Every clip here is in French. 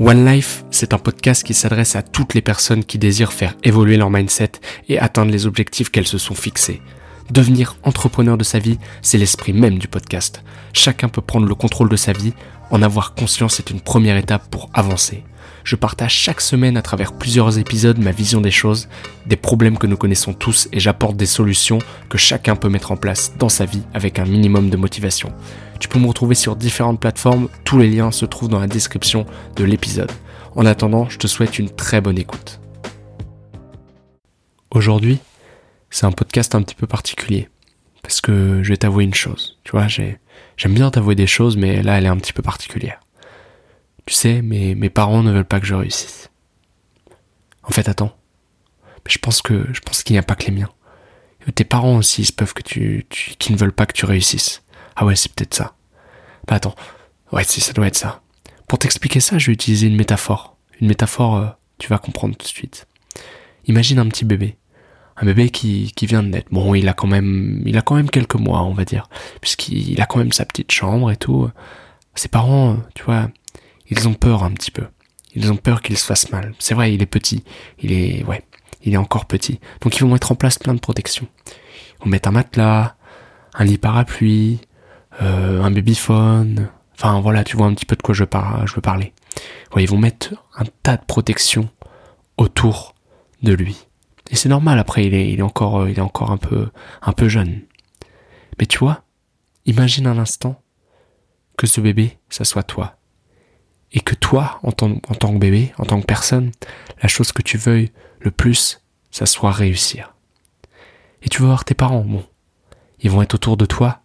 One Life, c'est un podcast qui s'adresse à toutes les personnes qui désirent faire évoluer leur mindset et atteindre les objectifs qu'elles se sont fixés. Devenir entrepreneur de sa vie, c'est l'esprit même du podcast. Chacun peut prendre le contrôle de sa vie, en avoir conscience est une première étape pour avancer. Je partage chaque semaine à travers plusieurs épisodes ma vision des choses, des problèmes que nous connaissons tous et j'apporte des solutions que chacun peut mettre en place dans sa vie avec un minimum de motivation. Tu peux me retrouver sur différentes plateformes, tous les liens se trouvent dans la description de l'épisode. En attendant, je te souhaite une très bonne écoute. Aujourd'hui, c'est un podcast un petit peu particulier. Parce que je vais t'avouer une chose. Tu vois, j'aime bien t'avouer des choses, mais là, elle est un petit peu particulière. Tu sais, mes, mes parents ne veulent pas que je réussisse. En fait, attends. Je pense que, je pense qu'il n'y a pas que les miens. Tes parents aussi, ils peuvent que tu, tu, qui ne veulent pas que tu réussisses. Ah ouais, c'est peut-être ça. Bah attends. Ouais, si, ça doit être ça. Pour t'expliquer ça, je vais utiliser une métaphore. Une métaphore, euh, tu vas comprendre tout de suite. Imagine un petit bébé. Un bébé qui, qui vient de naître. Bon, il a quand même, il a quand même quelques mois, on va dire. Puisqu'il a quand même sa petite chambre et tout. Ses parents, tu vois, ils ont peur un petit peu. Ils ont peur qu'il se fasse mal. C'est vrai, il est petit. Il est, ouais, il est encore petit. Donc ils vont mettre en place plein de protections. Vont mettre un matelas, un lit parapluie, euh, un babyphone. Enfin voilà, tu vois un petit peu de quoi je, je veux parler. Ouais, ils vont mettre un tas de protections autour de lui. Et c'est normal. Après, il est, encore, euh, il est encore un peu, un peu jeune. Mais tu vois, imagine un instant que ce bébé, ça soit toi. Et que toi, en tant, en tant que bébé, en tant que personne, la chose que tu veuilles le plus, ça soit réussir. Et tu vas voir tes parents, bon, ils vont être autour de toi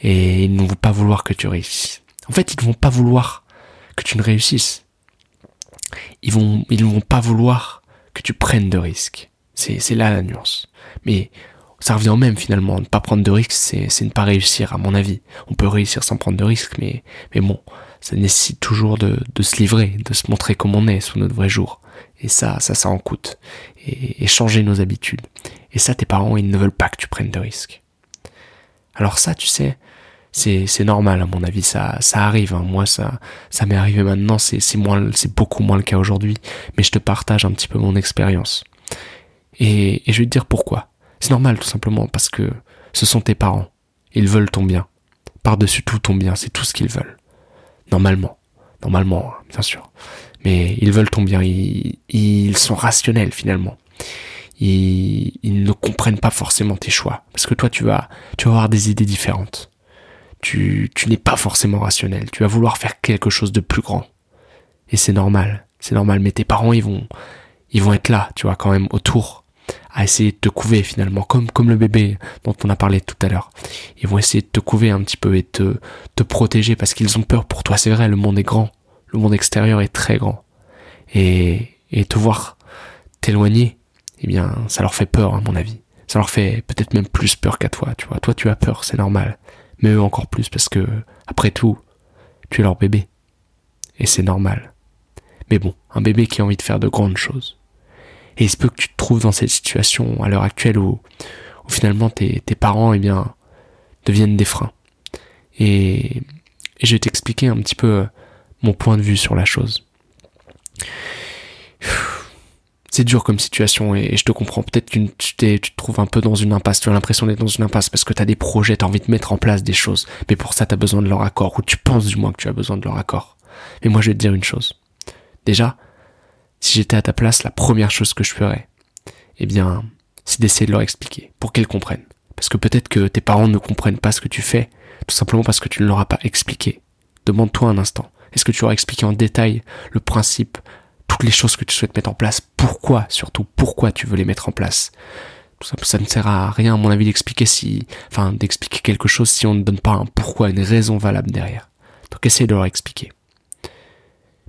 et ils ne vont pas vouloir que tu réussisses. En fait, ils ne vont pas vouloir que tu ne réussisses. Ils vont, ils ne vont pas vouloir que tu prennes de risques. C'est, là la nuance. Mais ça revient au même finalement. Ne pas prendre de risques, c'est, ne pas réussir, à mon avis. On peut réussir sans prendre de risques, mais, mais bon, ça nécessite toujours de, de se livrer, de se montrer comme on est sous notre vrai jour. Et ça, ça, ça en coûte. Et, et changer nos habitudes. Et ça, tes parents, ils ne veulent pas que tu prennes de risques. Alors ça, tu sais, c'est normal à mon avis, ça ça arrive. Hein. Moi, ça ça m'est arrivé maintenant, c'est beaucoup moins le cas aujourd'hui. Mais je te partage un petit peu mon expérience. Et, je vais te dire pourquoi. C'est normal tout simplement parce que ce sont tes parents. Ils veulent ton bien. Par-dessus tout ton bien, c'est tout ce qu'ils veulent. Normalement. Normalement, hein, bien sûr. Mais ils veulent ton bien. Ils, sont rationnels finalement ils, ils ne comprennent pas forcément tes choix. Parce que toi, tu vas, tu vas avoir des idées différentes. Tu, tu n'es pas forcément rationnel. Tu vas vouloir faire quelque chose de plus grand. Et c'est normal. C'est normal. Mais tes parents, ils vont, ils vont être là, tu vois, quand même autour, à essayer de te couver finalement, comme, comme le bébé dont on a parlé tout à l'heure. Ils vont essayer de te couver un petit peu et te, te protéger parce qu'ils ont peur pour toi. C'est vrai, le monde est grand. Le monde extérieur est très grand. Et, et te voir t'éloigner, eh bien, ça leur fait peur, à mon avis. Ça leur fait peut-être même plus peur qu'à toi, tu vois. Toi, tu as peur, c'est normal. Mais eux encore plus, parce que, après tout, tu es leur bébé. Et c'est normal. Mais bon, un bébé qui a envie de faire de grandes choses. Et il se peut que tu te trouves dans cette situation à l'heure actuelle où, finalement tes, parents, eh bien, deviennent des freins. Et, je vais t'expliquer un petit peu mon point de vue sur la chose c'est dur comme situation et, je te comprends. Peut-être que tu, tu te trouves un peu dans une impasse, tu as l'impression d'être dans une impasse parce que tu as des projets, tu as envie de mettre en place des choses. Mais pour ça, tu as besoin de leur accord, ou tu penses du moins que tu as besoin de leur accord. Mais moi, je vais te dire une chose. Déjà, si j'étais à ta place, la première chose que je ferais, eh bien, c'est d'essayer de leur expliquer pour qu'ils comprennent. Parce que peut-être que tes parents ne comprennent pas ce que tu fais, tout simplement parce que tu ne leur as pas expliqué. Demande-toi un instant. Est-ce que tu leur as expliqué en détail le principe, toutes les choses que tu souhaites mettre en place, pourquoi surtout, pourquoi tu veux les mettre en place? Ça, ça ne sert à rien, à mon avis, d'expliquer si, enfin, d'expliquer quelque chose si on ne donne pas un pourquoi, une raison valable derrière. Donc essaye de leur expliquer.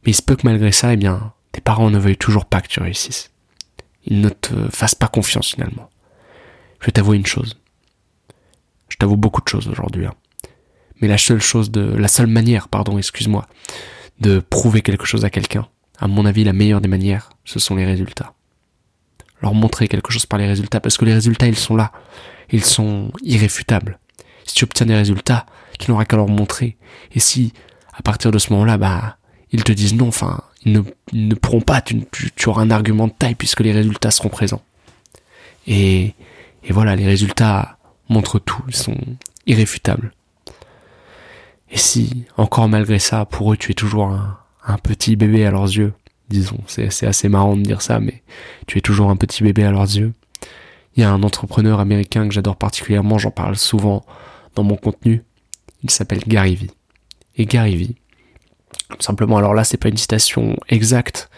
Mais il se peut que malgré ça, eh bien, tes parents ne veuillent toujours pas que tu réussisses. Ils ne te fassent pas confiance finalement. Je vais t'avouer une chose. Je t'avoue beaucoup de choses aujourd'hui. Hein. Mais la seule chose de, la seule manière, pardon, excuse-moi, de prouver quelque chose à quelqu'un, à mon avis, la meilleure des manières, ce sont les résultats. Leur montrer quelque chose par les résultats, parce que les résultats, ils sont là. Ils sont irréfutables. Si tu obtiens des résultats, tu n'auras qu'à leur montrer. Et si, à partir de ce moment-là, bah, ils te disent non, enfin, ne, ne pourront pas, tu, tu, auras un argument de taille puisque les résultats seront présents. Et, et voilà, les résultats montrent tout, ils sont irréfutables. Et si, encore malgré ça, pour eux, tu es toujours un, un petit bébé à leurs yeux, disons, c'est assez marrant de dire ça, mais tu es toujours un petit bébé à leurs yeux. Il y a un entrepreneur américain que j'adore particulièrement, j'en parle souvent dans mon contenu, il s'appelle Gary Vee. Et Gary Vee, simplement, alors là, c'est pas une citation exacte,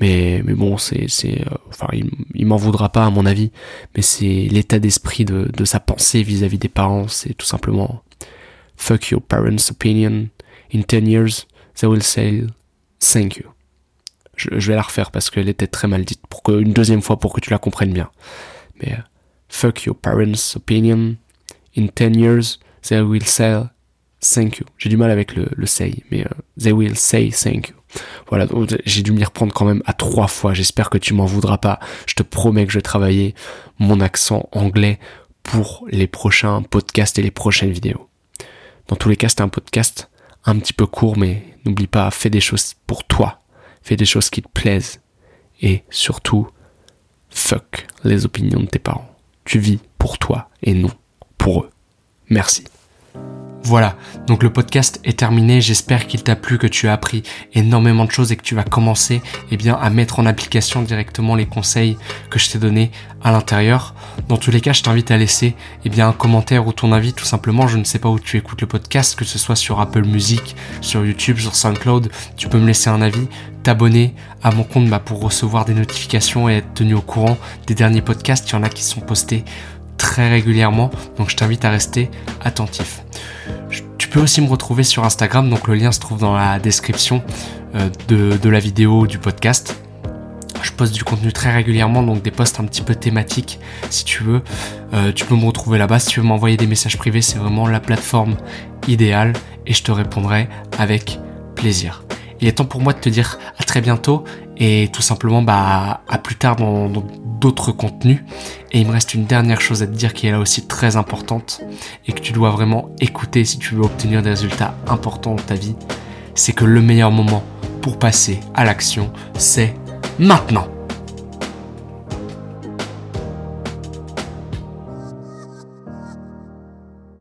mais, mais bon, c'est, c'est, euh, enfin, il, m'en voudra pas à mon avis, mais c'est l'état d'esprit de, de sa pensée vis-à-vis des parents, c'est tout simplement fuck your parents' opinion. In 10 years, they will say thank you. Je, vais la refaire parce qu'elle était très mal dite, pour que, une deuxième fois pour que tu la comprennes bien. Mais fuck your parents' opinion. In 10 years, they will say thank you. J'ai du mal avec le, le say, mais uh, they will say thank you. Voilà, j'ai dû m'y reprendre quand même à trois fois. J'espère que tu m'en voudras pas. Je te promets que je vais travailler mon accent anglais pour les prochains podcasts et les prochaines vidéos. Dans tous les cas, c'est un podcast un petit peu court, mais n'oublie pas, fais des choses pour toi. Fais des choses qui te plaisent. Et surtout, fuck les opinions de tes parents. Tu vis pour toi et non pour eux. Merci. Voilà, donc le podcast est terminé, j'espère qu'il t'a plu, que tu as appris énormément de choses et que tu vas commencer eh bien, à mettre en application directement les conseils que je t'ai donnés à l'intérieur. Dans tous les cas, je t'invite à laisser eh bien, un commentaire ou ton avis tout simplement, je ne sais pas où tu écoutes le podcast, que ce soit sur Apple Music, sur YouTube, sur SoundCloud, tu peux me laisser un avis, t'abonner à mon compte bah, pour recevoir des notifications et être tenu au courant des derniers podcasts, il y en a qui sont postés très régulièrement, donc je t'invite à rester attentif. Tu peux aussi me retrouver sur Instagram, donc le lien se trouve dans la description euh, de, la vidéo du podcast. Je poste du contenu très régulièrement, donc des posts un petit peu thématiques si tu veux. Euh, tu peux me retrouver là-bas. Si tu veux m'envoyer des messages privés, c'est vraiment la plateforme idéale et je te répondrai avec plaisir. Il est temps pour moi de te dire à très bientôt et tout simplement bah, à plus tard dans d'autres contenus. Et il me reste une dernière chose à te dire qui est là aussi très importante et que tu dois vraiment écouter si tu veux obtenir des résultats importants dans ta vie. C'est que le meilleur moment pour passer à l'action, c'est maintenant.